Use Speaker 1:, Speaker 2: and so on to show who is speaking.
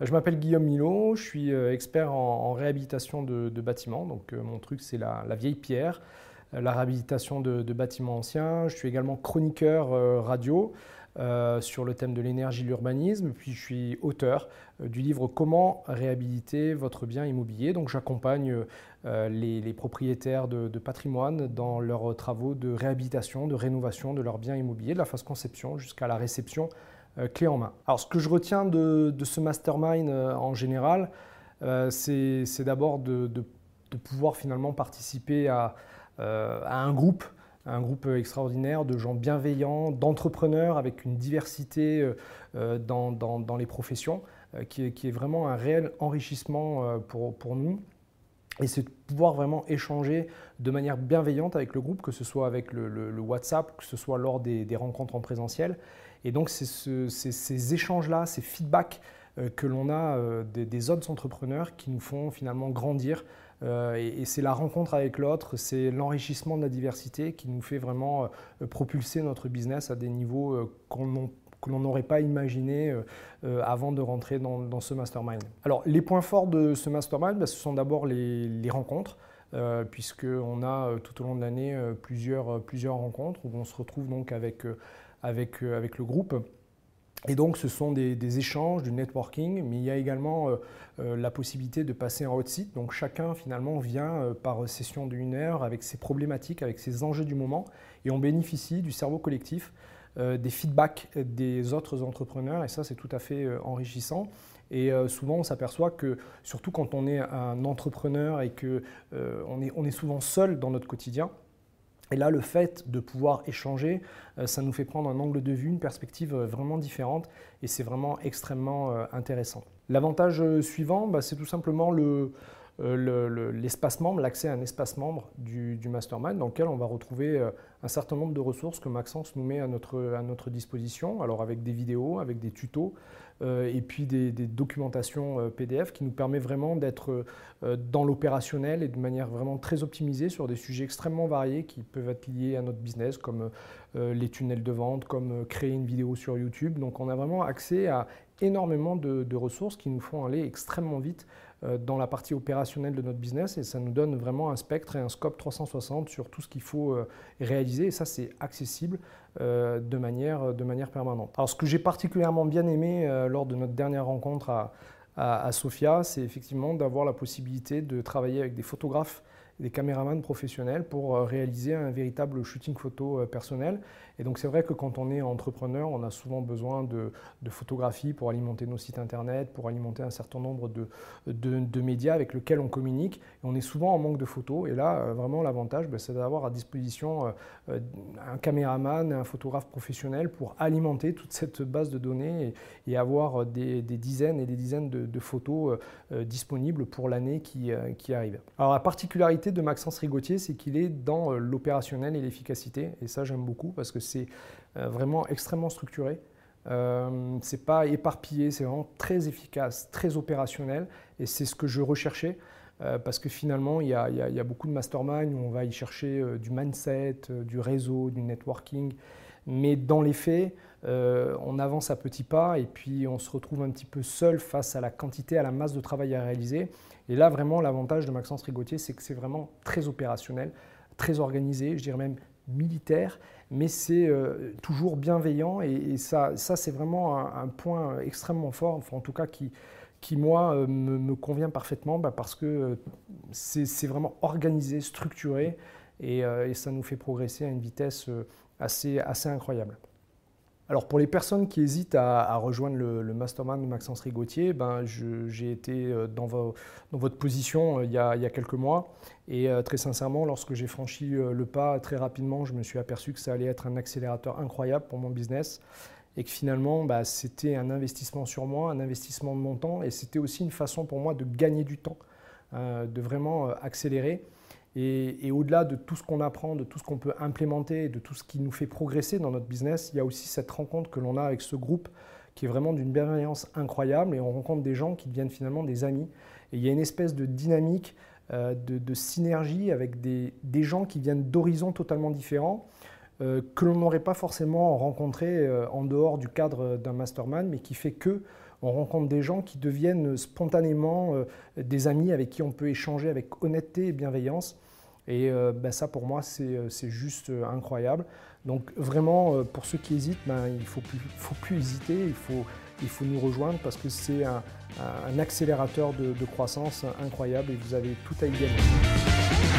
Speaker 1: Je m'appelle Guillaume Milo, je suis euh, expert en, réhabilitation de, bâtiments. Donc, euh, mon truc, c'est la, vieille pierre, euh, la réhabilitation de, bâtiments anciens. Je suis également chroniqueur radio sur le thème de l'énergie et l'urbanisme. Puis, je suis auteur du livre Comment réhabiliter votre bien immobilier. Donc, j'accompagne les, propriétaires de, de, patrimoine dans leurs travaux de réhabilitation, de rénovation de leurs biens immobiliers, de la phase conception jusqu'à la réception clé en main. Alors ce que je retiens de, ce mastermind euh, en général, euh, c'est d'abord de, pouvoir finalement participer à, un groupe, un groupe extraordinaire de gens bienveillants, d'entrepreneurs avec une diversité dans, les professions, qui est, vraiment un réel enrichissement pour, nous. Et c'est de pouvoir vraiment échanger de manière bienveillante avec le groupe, que ce soit avec le, WhatsApp, que ce soit lors des, rencontres en présentiel. Et donc, c'est ces échanges-là, ces feedbacks euh, que l'on a euh, des, autres entrepreneurs qui nous font finalement grandir. Euh, et, c'est la rencontre avec l'autre, c'est l'enrichissement de la diversité qui nous fait vraiment propulser notre business à des niveaux qu'on que l'on n'aurait pas imaginé avant de rentrer dans, ce mastermind. Alors les points forts de ce mastermind, bah, ce sont d'abord les, rencontres. puisqu'on a tout au long de l'année plusieurs, rencontres où on se retrouve donc avec euh, le groupe. Et donc, ce sont des, échanges, du networking, mais il y a également euh, euh, la possibilité de passer en hot site. Donc, chacun finalement vient par session d'une heure avec ses problématiques, avec ses enjeux du moment, et on bénéficie du cerveau collectif, des feedbacks des autres entrepreneurs, et ça, c'est tout à fait enrichissant. Et souvent, on s'aperçoit que, surtout quand on est un entrepreneur et que on, est, on est souvent seul dans notre quotidien, et là, le fait de pouvoir échanger, euh, ça nous fait prendre un angle de vue, une perspective euh, vraiment différente, et c'est vraiment extrêmement euh, intéressant. L'avantage suivant, bah, c'est tout simplement membre, l'accès à un espace membre du, mastermind dans lequel on va retrouver un certain nombre de ressources que Maxence nous met à notre, disposition, alors avec des vidéos, avec des tutos, euh, et puis des, documentations euh, PDF qui nous permet vraiment d'être euh, dans l'opérationnel et de manière vraiment très optimisée sur des sujets extrêmement variés qui peuvent être liés à notre business comme les tunnels de vente, comme créer une vidéo sur YouTube. Donc on a vraiment accès à énormément de, ressources qui nous font aller extrêmement vite dans la partie opérationnelle de notre business et ça nous donne vraiment un spectre et un scope 360 sur tout ce qu'il faut réaliser et ça c'est accessible de, manière, de manière permanente. Alors ce que j'ai particulièrement bien aimé lors de notre dernière rencontre à, à, Sofia, c'est effectivement d'avoir la possibilité de travailler avec des photographes des caméramans professionnels pour euh, réaliser un véritable shooting photo euh, personnel. Et donc c'est vrai que quand on est entrepreneur, on a souvent besoin de, de photographie pour alimenter nos sites internet, pour alimenter un certain nombre de, de, médias avec lesquels on communique. Et on est souvent en manque de photos. Et là, euh, vraiment, l'avantage, ben, c'est d'avoir à disposition un caméraman et un photographe professionnel pour alimenter toute cette base de données et, avoir des, des, dizaines et des dizaines de, photos disponibles pour l'année qui, qui arrive. Alors la particularité de Maxence Rigotier, c'est qu'il est dans euh, l'opérationnel et l'efficacité. Et ça, j'aime beaucoup parce que c'est euh, vraiment extrêmement structuré. Euh, c'est pas éparpillé, c'est vraiment très efficace, très opérationnel. Et c'est ce que je recherchais. Euh, parce que finalement, il y, a, y, a, beaucoup de mastermind où on va y chercher du mindset, du réseau, du networking. Mais dans les faits, on avance à petits pas et puis on se retrouve un petit peu seul face à la quantité, à la masse de travail à réaliser. Et là, vraiment, l'avantage de Maxence Rigotier, c'est que c'est vraiment très opérationnel, très organisé, je dirais même militaire, mais c'est euh, toujours bienveillant et, ça, ça c'est vraiment un, point extrêmement fort, enfin, en tout cas qui, qui moi, euh, me, convient parfaitement bah, parce que euh, c'est vraiment organisé, structuré et, et, ça nous fait progresser à une vitesse assez, assez incroyable. Alors pour les personnes qui hésitent à, rejoindre le, mastermind de Maxence Rigotier, ben j'ai été euh, dans, votre position euh, il y, a, quelques mois et euh, très sincèrement, lorsque j'ai franchi le pas très rapidement, je me suis aperçu que ça allait être un accélérateur incroyable pour mon business et que finalement bah, c'était un investissement sur moi, un investissement de mon temps et c'était aussi une façon pour moi de gagner du temps, de vraiment accélérer. Et, au-delà de tout ce qu'on apprend, de tout ce qu'on peut implémenter, de tout ce qui nous fait progresser dans notre business, il y a aussi cette rencontre que l'on a avec ce groupe qui est vraiment d'une bienveillance incroyable et on rencontre des gens qui deviennent finalement des amis. Et il y a une espèce de dynamique, euh, de, synergie avec des, gens qui viennent d'horizons totalement différents. Euh, que l'on n'aurait pas forcément rencontré euh, en dehors du cadre d'un mastermind, mais qui fait que on rencontre des gens qui deviennent spontanément des amis avec qui on peut échanger avec honnêteté et bienveillance. Et ben, ça, pour moi, c'est juste incroyable. Donc vraiment, pour ceux qui hésitent, ben, il ne faut plus, faut plus hésiter, il faut, il faut nous rejoindre parce que c'est un, accélérateur de, de croissance incroyable et vous avez tout à y gagner.